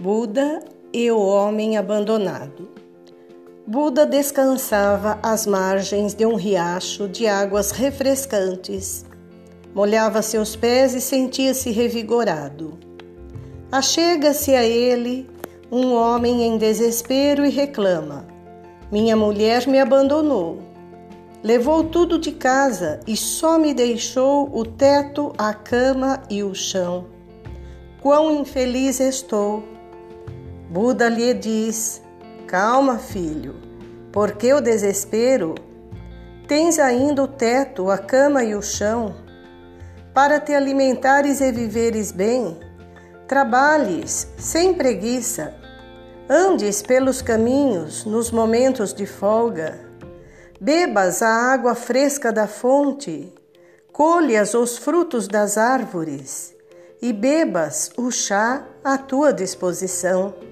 Buda e o homem abandonado. Buda descansava às margens de um riacho de águas refrescantes. Molhava seus pés e sentia-se revigorado. Achega-se a ele um homem em desespero e reclama: Minha mulher me abandonou. Levou tudo de casa e só me deixou o teto, a cama e o chão. Quão infeliz estou! Buda lhe diz: Calma, filho, porque o desespero? Tens ainda o teto, a cama e o chão. Para te alimentares e viveres bem, trabalhes sem preguiça, andes pelos caminhos nos momentos de folga, bebas a água fresca da fonte, colhas os frutos das árvores e bebas o chá à tua disposição.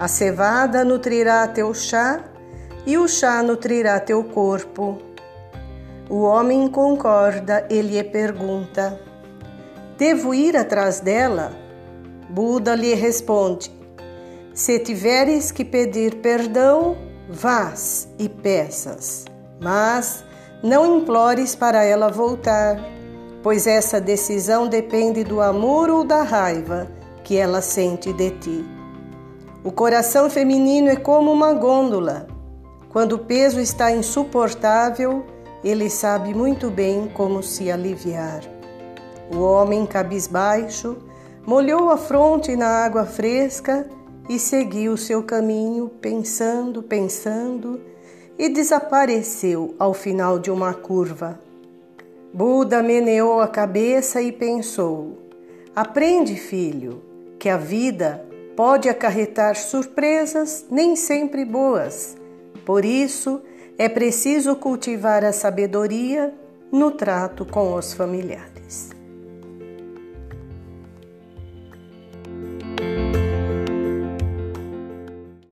A cevada nutrirá teu chá e o chá nutrirá teu corpo. O homem concorda e lhe pergunta: Devo ir atrás dela? Buda lhe responde: Se tiveres que pedir perdão, vás e peças, mas não implores para ela voltar, pois essa decisão depende do amor ou da raiva que ela sente de ti. O coração feminino é como uma gôndola. Quando o peso está insuportável, ele sabe muito bem como se aliviar. O homem cabisbaixo molhou a fronte na água fresca e seguiu seu caminho, pensando, pensando, e desapareceu ao final de uma curva. Buda meneou a cabeça e pensou: Aprende, filho, que a vida pode acarretar surpresas nem sempre boas. Por isso, é preciso cultivar a sabedoria no trato com os familiares.